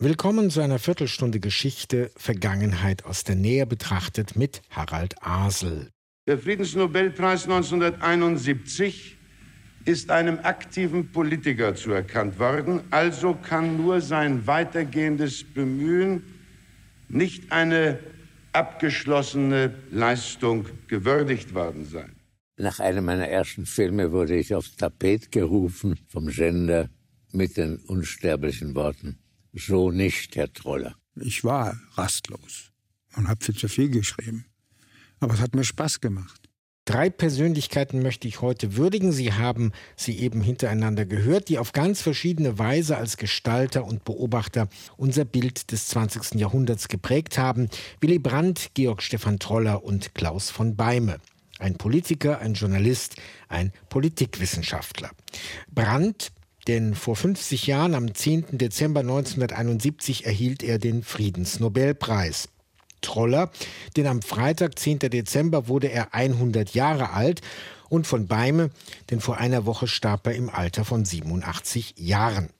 Willkommen zu einer Viertelstunde Geschichte, Vergangenheit aus der Nähe betrachtet mit Harald Asel. Der Friedensnobelpreis 1971 ist einem aktiven Politiker zuerkannt worden, also kann nur sein weitergehendes Bemühen nicht eine abgeschlossene Leistung gewürdigt worden sein. Nach einem meiner ersten Filme wurde ich aufs Tapet gerufen vom Gender mit den unsterblichen Worten so nicht, Herr Troller. Ich war rastlos und habe viel zu viel geschrieben. Aber es hat mir Spaß gemacht. Drei Persönlichkeiten möchte ich heute würdigen. Sie haben sie eben hintereinander gehört, die auf ganz verschiedene Weise als Gestalter und Beobachter unser Bild des 20. Jahrhunderts geprägt haben. Willy Brandt, Georg Stefan Troller und Klaus von Beime. Ein Politiker, ein Journalist, ein Politikwissenschaftler. Brandt denn vor 50 Jahren, am 10. Dezember 1971, erhielt er den Friedensnobelpreis. Troller, denn am Freitag, 10. Dezember, wurde er 100 Jahre alt und von Beime, denn vor einer Woche starb er im Alter von 87 Jahren.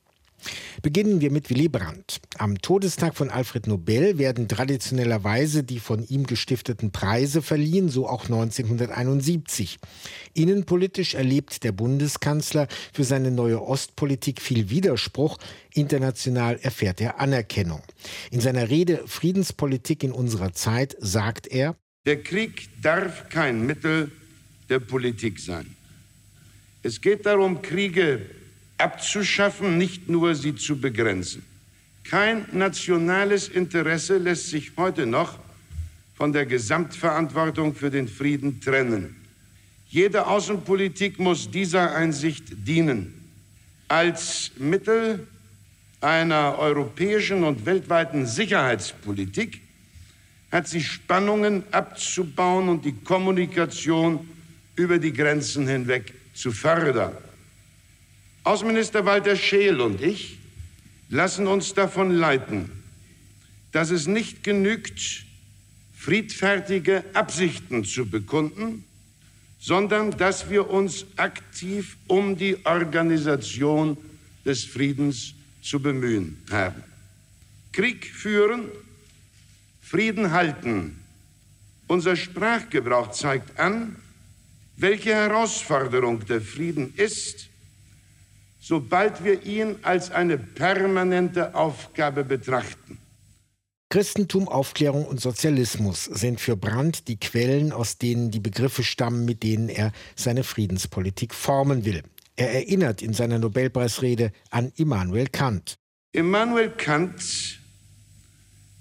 Beginnen wir mit Willy Brandt. Am Todestag von Alfred Nobel werden traditionellerweise die von ihm gestifteten Preise verliehen, so auch 1971. Innenpolitisch erlebt der Bundeskanzler für seine neue Ostpolitik viel Widerspruch, international erfährt er Anerkennung. In seiner Rede Friedenspolitik in unserer Zeit sagt er, der Krieg darf kein Mittel der Politik sein. Es geht darum, Kriege abzuschaffen, nicht nur sie zu begrenzen. Kein nationales Interesse lässt sich heute noch von der Gesamtverantwortung für den Frieden trennen. Jede Außenpolitik muss dieser Einsicht dienen. Als Mittel einer europäischen und weltweiten Sicherheitspolitik hat sie Spannungen abzubauen und die Kommunikation über die Grenzen hinweg zu fördern. Außenminister Walter Scheel und ich lassen uns davon leiten, dass es nicht genügt, friedfertige Absichten zu bekunden, sondern dass wir uns aktiv um die Organisation des Friedens zu bemühen haben. Krieg führen, Frieden halten. Unser Sprachgebrauch zeigt an, welche Herausforderung der Frieden ist sobald wir ihn als eine permanente Aufgabe betrachten. Christentum, Aufklärung und Sozialismus sind für Brandt die Quellen, aus denen die Begriffe stammen, mit denen er seine Friedenspolitik formen will. Er erinnert in seiner Nobelpreisrede an Immanuel Kant. Immanuel Kant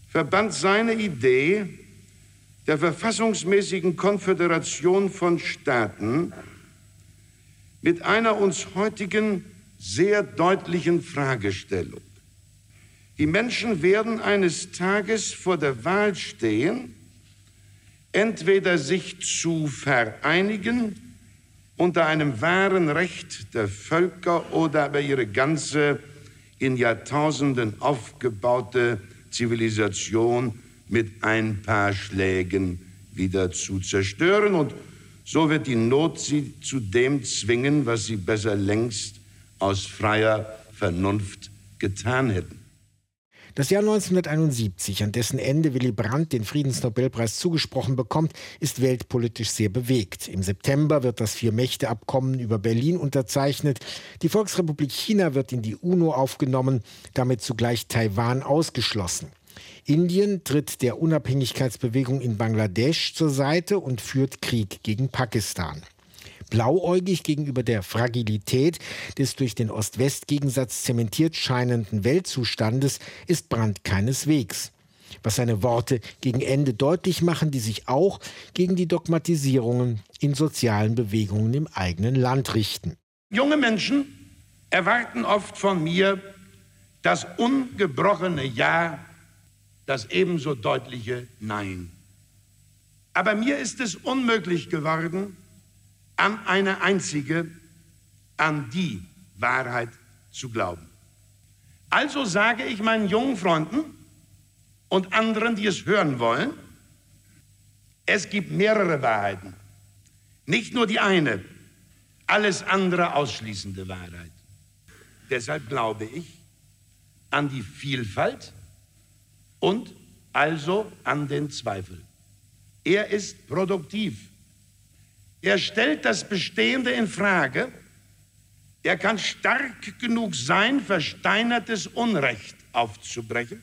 verband seine Idee der verfassungsmäßigen Konföderation von Staaten mit einer uns heutigen sehr deutlichen Fragestellung. Die Menschen werden eines Tages vor der Wahl stehen, entweder sich zu vereinigen unter einem wahren Recht der Völker oder aber ihre ganze in Jahrtausenden aufgebaute Zivilisation mit ein paar Schlägen wieder zu zerstören. Und so wird die Not sie zu dem zwingen, was sie besser längst aus freier Vernunft getan hätten. Das Jahr 1971, an dessen Ende Willy Brandt den Friedensnobelpreis zugesprochen bekommt, ist weltpolitisch sehr bewegt. Im September wird das Vier-Mächte-Abkommen über Berlin unterzeichnet. Die Volksrepublik China wird in die UNO aufgenommen, damit zugleich Taiwan ausgeschlossen. Indien tritt der Unabhängigkeitsbewegung in Bangladesch zur Seite und führt Krieg gegen Pakistan blauäugig gegenüber der Fragilität des durch den Ost-West-Gegensatz zementiert scheinenden Weltzustandes ist Brandt keineswegs was seine Worte gegen Ende deutlich machen, die sich auch gegen die Dogmatisierungen in sozialen Bewegungen im eigenen Land richten. Junge Menschen erwarten oft von mir das ungebrochene Ja, das ebenso deutliche Nein. Aber mir ist es unmöglich geworden, an eine einzige, an die Wahrheit zu glauben. Also sage ich meinen jungen Freunden und anderen, die es hören wollen, es gibt mehrere Wahrheiten, nicht nur die eine, alles andere ausschließende Wahrheit. Deshalb glaube ich, an die Vielfalt und also an den Zweifel. Er ist produktiv. Er stellt das Bestehende in Frage. Er kann stark genug sein, versteinertes Unrecht aufzubrechen.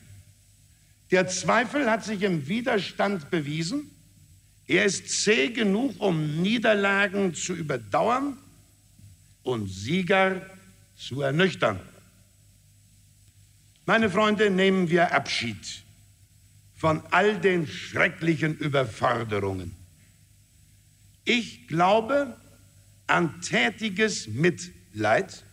Der Zweifel hat sich im Widerstand bewiesen. Er ist zäh genug, um Niederlagen zu überdauern und Sieger zu ernüchtern. Meine Freunde, nehmen wir Abschied von all den schrecklichen Überforderungen. Ich glaube an tätiges Mitleid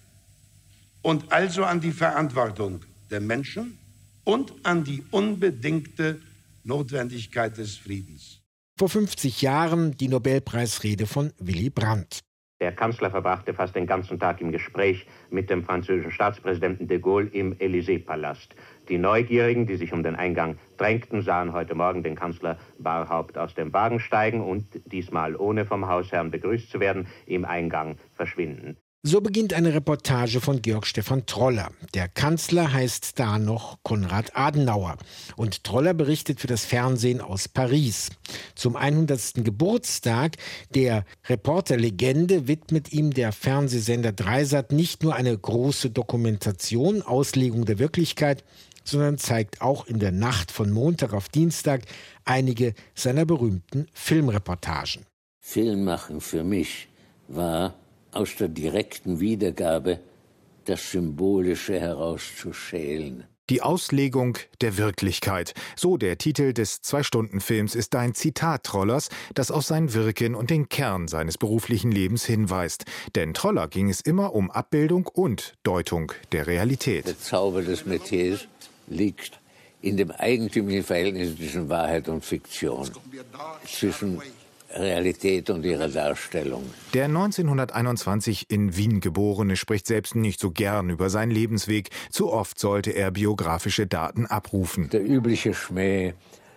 und also an die Verantwortung der Menschen und an die unbedingte Notwendigkeit des Friedens. Vor 50 Jahren die Nobelpreisrede von Willy Brandt. Der Kanzler verbrachte fast den ganzen Tag im Gespräch mit dem französischen Staatspräsidenten de Gaulle im Élysée-Palast. Die Neugierigen, die sich um den Eingang drängten, sahen heute Morgen den Kanzler Barhaupt aus dem Wagen steigen und diesmal ohne vom Hausherrn begrüßt zu werden, im Eingang verschwinden. So beginnt eine Reportage von Georg Stefan Troller. Der Kanzler heißt da noch Konrad Adenauer. Und Troller berichtet für das Fernsehen aus Paris. Zum 100. Geburtstag der Reporterlegende widmet ihm der Fernsehsender Dreisat nicht nur eine große Dokumentation, Auslegung der Wirklichkeit, sondern zeigt auch in der Nacht von Montag auf Dienstag einige seiner berühmten Filmreportagen. Film machen für mich war aus der direkten Wiedergabe das Symbolische herauszuschälen. Die Auslegung der Wirklichkeit. So der Titel des Zwei-Stunden-Films ist ein Zitat Trollers, das auf sein Wirken und den Kern seines beruflichen Lebens hinweist. Denn Troller ging es immer um Abbildung und Deutung der Realität. Der Zauber des Metiers liegt in dem eigentümlichen Verhältnis zwischen Wahrheit und Fiktion, zwischen Realität und ihrer Darstellung. Der 1921 in Wien geborene spricht selbst nicht so gern über seinen Lebensweg. Zu oft sollte er biografische Daten abrufen. Der übliche Schmäh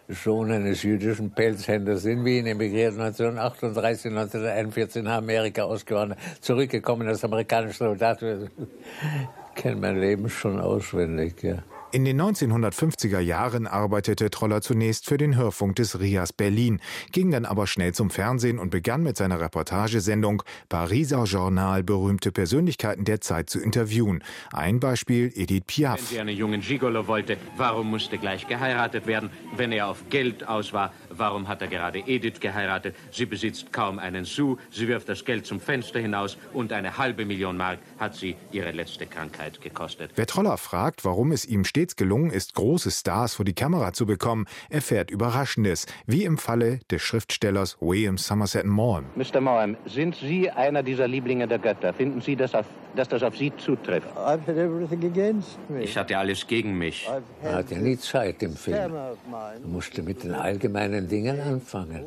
Sohn eines jüdischen Pelzhändlers in Wien, emigriert 1938, 1941 nach Amerika ausgewandert, zurückgekommen als amerikanischer Soldat. Ich kenne mein Leben schon auswendig, ja. In den 1950er Jahren arbeitete Troller zunächst für den Hörfunk des RIAS Berlin, ging dann aber schnell zum Fernsehen und begann mit seiner Reportagesendung Pariser Journal berühmte Persönlichkeiten der Zeit zu interviewen. Ein Beispiel Edith Piaf. Wenn sie einen jungen Gigolo wollte, warum musste gleich geheiratet werden? Wenn er auf Geld aus war, warum hat er gerade Edith geheiratet? Sie besitzt kaum einen Sou, sie wirft das Geld zum Fenster hinaus und eine halbe Million Mark hat sie ihre letzte Krankheit gekostet. Wer Troller fragt, warum es ihm stets gelungen ist, große Stars vor die Kamera zu bekommen, erfährt Überraschendes, wie im Falle des Schriftstellers William Somerset Maugham. Mr. Maugham, sind Sie einer dieser Lieblinge der Götter? Finden Sie, dass, auf, dass das auf Sie zutrifft? Ich hatte alles gegen mich. Man hatte nie Zeit im Film. Man musste mit den allgemeinen Dingen anfangen.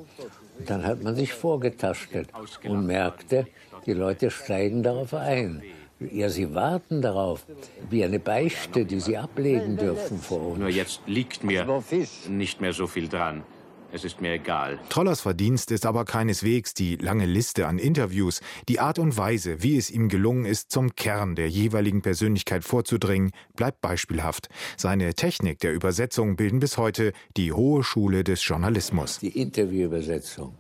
Und dann hat man sich vorgetastet und merkte, die Leute steigen darauf ein. Ja, sie warten darauf, wie eine Beichte, die sie ablegen dürfen vor uns. Nur jetzt liegt mir nicht mehr so viel dran. Es ist mir egal. Trollers Verdienst ist aber keineswegs die lange Liste an Interviews. Die Art und Weise, wie es ihm gelungen ist, zum Kern der jeweiligen Persönlichkeit vorzudringen, bleibt beispielhaft. Seine Technik der Übersetzung bilden bis heute die hohe Schule des Journalismus. Die Interviewübersetzung,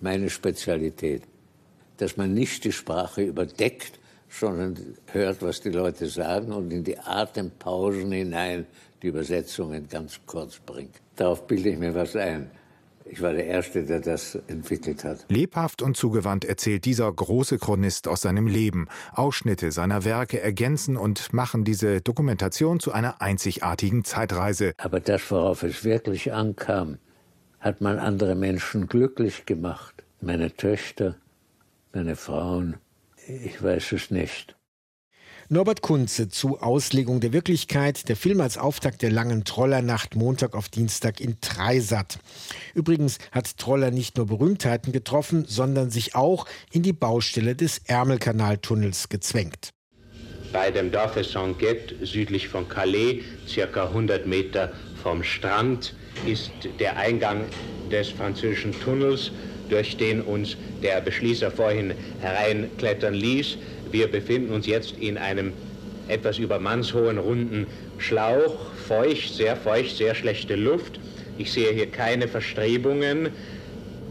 meine Spezialität, dass man nicht die Sprache überdeckt, sondern hört, was die Leute sagen und in die Atempausen hinein die Übersetzungen ganz kurz bringt. Darauf bilde ich mir was ein. Ich war der Erste, der das entwickelt hat. Lebhaft und zugewandt erzählt dieser große Chronist aus seinem Leben. Ausschnitte seiner Werke ergänzen und machen diese Dokumentation zu einer einzigartigen Zeitreise. Aber das, worauf es wirklich ankam, hat man andere Menschen glücklich gemacht. Meine Töchter, meine Frauen, ich weiß es nicht. Norbert Kunze zu Auslegung der Wirklichkeit. Der Film als Auftakt der langen Trollernacht Montag auf Dienstag in Treisat. Übrigens hat Troller nicht nur Berühmtheiten getroffen, sondern sich auch in die Baustelle des Ärmelkanaltunnels gezwängt. Bei dem Dorfe Sanguet, südlich von Calais, circa 100 Meter vom Strand, ist der Eingang des französischen Tunnels, durch den uns der Beschließer vorhin hereinklettern ließ. Wir befinden uns jetzt in einem etwas über mannshohen runden Schlauch, feucht, sehr feucht, sehr schlechte Luft. Ich sehe hier keine Verstrebungen.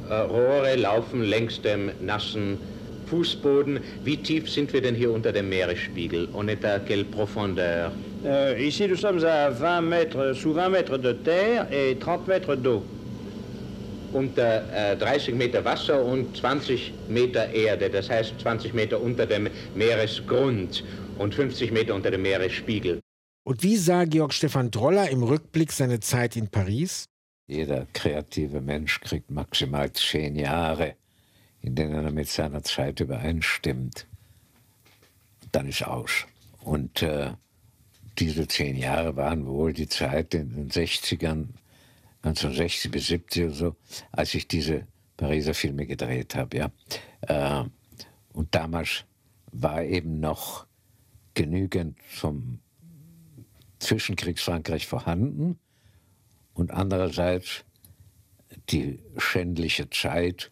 Äh, Rohre laufen längs dem nassen Fußboden. Wie tief sind wir denn hier unter dem Meeresspiegel? On est à quelle profondeur? Euh, ici, nous sommes à 20 mètres, sous 20 mètres de terre et 30 mètres d'eau. Unter äh, 30 Meter Wasser und 20 Meter Erde, das heißt 20 Meter unter dem Meeresgrund und 50 Meter unter dem Meeresspiegel. Und wie sah Georg Stefan Droller im Rückblick seine Zeit in Paris? Jeder kreative Mensch kriegt maximal zehn Jahre, in denen er mit seiner Zeit übereinstimmt. Dann ist aus. Und äh, diese zehn Jahre waren wohl die Zeit in den 60ern, 1960 bis 70 oder so, als ich diese Pariser Filme gedreht habe. Ja. Äh, und damals war eben noch genügend zum Zwischenkriegsfrankreich vorhanden und andererseits die schändliche Zeit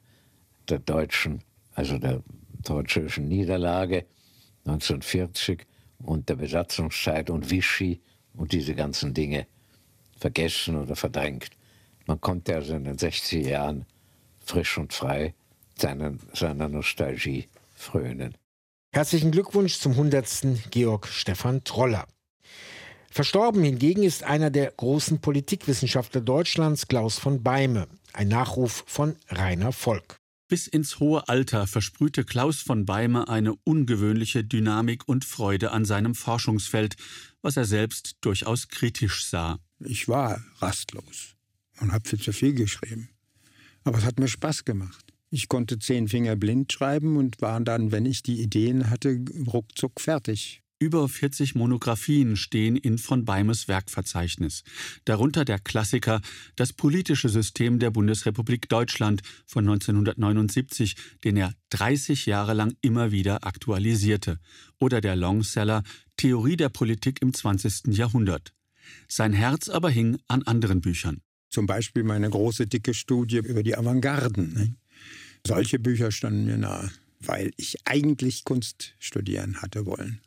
der deutschen, also der deutschen Niederlage 1940 und der Besatzungszeit und Vichy und diese ganzen Dinge vergessen oder verdrängt. Man konnte also in den 60er Jahren frisch und frei seinen, seiner Nostalgie frönen. Herzlichen Glückwunsch zum 100. Georg Stefan Troller. Verstorben hingegen ist einer der großen Politikwissenschaftler Deutschlands, Klaus von Beime. Ein Nachruf von Rainer Volk. Bis ins hohe Alter versprühte Klaus von Beime eine ungewöhnliche Dynamik und Freude an seinem Forschungsfeld, was er selbst durchaus kritisch sah. Ich war rastlos und habe viel zu viel geschrieben. Aber es hat mir Spaß gemacht. Ich konnte zehn Finger blind schreiben und war dann, wenn ich die Ideen hatte, ruckzuck fertig. Über 40 Monographien stehen in von Beimes Werkverzeichnis. Darunter der Klassiker Das politische System der Bundesrepublik Deutschland von 1979, den er 30 Jahre lang immer wieder aktualisierte. Oder der Longseller Theorie der Politik im 20. Jahrhundert. Sein Herz aber hing an anderen Büchern. Zum Beispiel meine große dicke Studie über die Avantgarden. Ne? Solche Bücher standen mir nahe, weil ich eigentlich Kunst studieren hatte wollen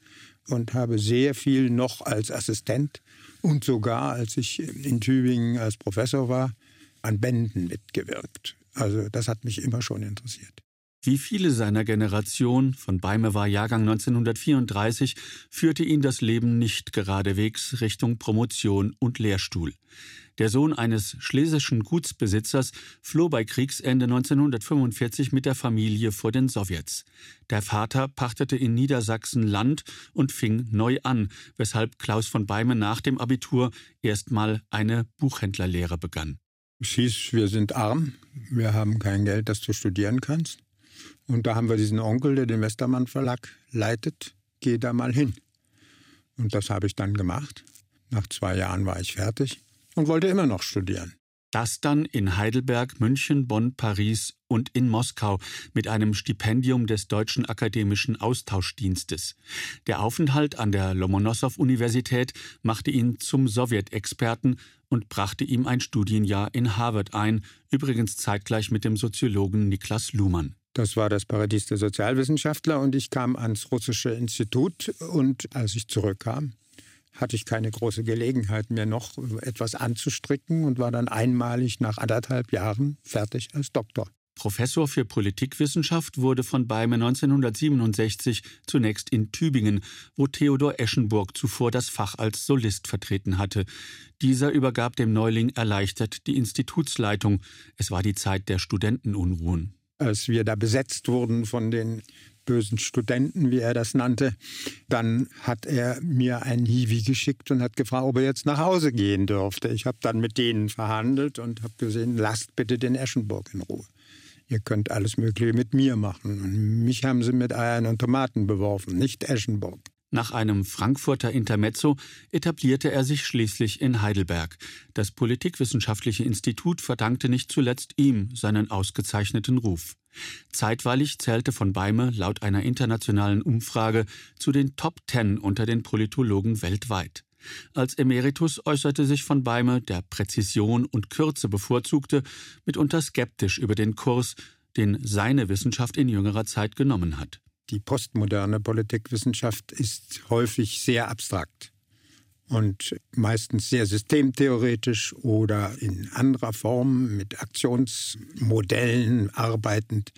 und habe sehr viel noch als Assistent und sogar als ich in Tübingen als Professor war, an Bänden mitgewirkt. Also das hat mich immer schon interessiert. Wie viele seiner Generation, von Beime war Jahrgang 1934, führte ihn das Leben nicht geradewegs Richtung Promotion und Lehrstuhl. Der Sohn eines schlesischen Gutsbesitzers floh bei Kriegsende 1945 mit der Familie vor den Sowjets. Der Vater pachtete in Niedersachsen Land und fing neu an, weshalb Klaus von Beime nach dem Abitur erstmal eine Buchhändlerlehre begann. Es hieß, wir sind arm, wir haben kein Geld, dass du studieren kannst. Und da haben wir diesen Onkel, der den Westermann Verlag leitet, geh da mal hin. Und das habe ich dann gemacht. Nach zwei Jahren war ich fertig und wollte immer noch studieren. Das dann in Heidelberg, München, Bonn, Paris und in Moskau mit einem Stipendium des Deutschen Akademischen Austauschdienstes. Der Aufenthalt an der Lomonossow-Universität machte ihn zum Sowjetexperten und brachte ihm ein Studienjahr in Harvard ein, übrigens zeitgleich mit dem Soziologen Niklas Luhmann. Das war das Paradies der Sozialwissenschaftler und ich kam ans russische Institut und als ich zurückkam, hatte ich keine große Gelegenheit, mir noch etwas anzustricken und war dann einmalig nach anderthalb Jahren fertig als Doktor. Professor für Politikwissenschaft wurde von Beime 1967 zunächst in Tübingen, wo Theodor Eschenburg zuvor das Fach als Solist vertreten hatte. Dieser übergab dem Neuling erleichtert die Institutsleitung. Es war die Zeit der Studentenunruhen als wir da besetzt wurden von den bösen Studenten, wie er das nannte, dann hat er mir ein Hiwi geschickt und hat gefragt, ob er jetzt nach Hause gehen dürfte. Ich habe dann mit denen verhandelt und habe gesehen, lasst bitte den Eschenburg in Ruhe. Ihr könnt alles Mögliche mit mir machen. Und mich haben sie mit Eiern und Tomaten beworfen, nicht Eschenburg. Nach einem Frankfurter Intermezzo etablierte er sich schließlich in Heidelberg. Das Politikwissenschaftliche Institut verdankte nicht zuletzt ihm seinen ausgezeichneten Ruf. Zeitweilig zählte von Beime laut einer internationalen Umfrage zu den Top Ten unter den Politologen weltweit. Als Emeritus äußerte sich von Beime, der Präzision und Kürze bevorzugte, mitunter skeptisch über den Kurs, den seine Wissenschaft in jüngerer Zeit genommen hat. Die postmoderne Politikwissenschaft ist häufig sehr abstrakt und meistens sehr systemtheoretisch oder in anderer Form mit Aktionsmodellen arbeitend,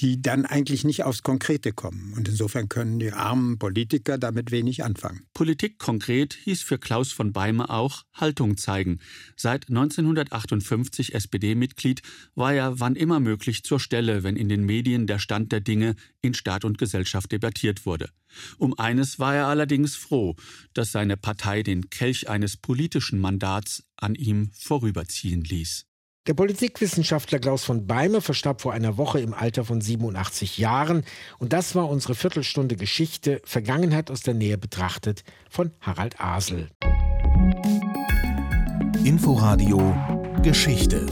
die dann eigentlich nicht aufs Konkrete kommen. Und insofern können die armen Politiker damit wenig anfangen. Politik konkret hieß für Klaus von Beime auch Haltung zeigen. Seit 1958 SPD-Mitglied war er wann immer möglich zur Stelle, wenn in den Medien der Stand der Dinge in Staat und Gesellschaft debattiert wurde. Um eines war er allerdings froh, dass seine Partei den Kelch eines politischen Mandats an ihm vorüberziehen ließ. Der Politikwissenschaftler Klaus von Beime verstarb vor einer Woche im Alter von 87 Jahren. Und das war unsere Viertelstunde Geschichte, Vergangenheit aus der Nähe betrachtet, von Harald Asel. Inforadio Geschichte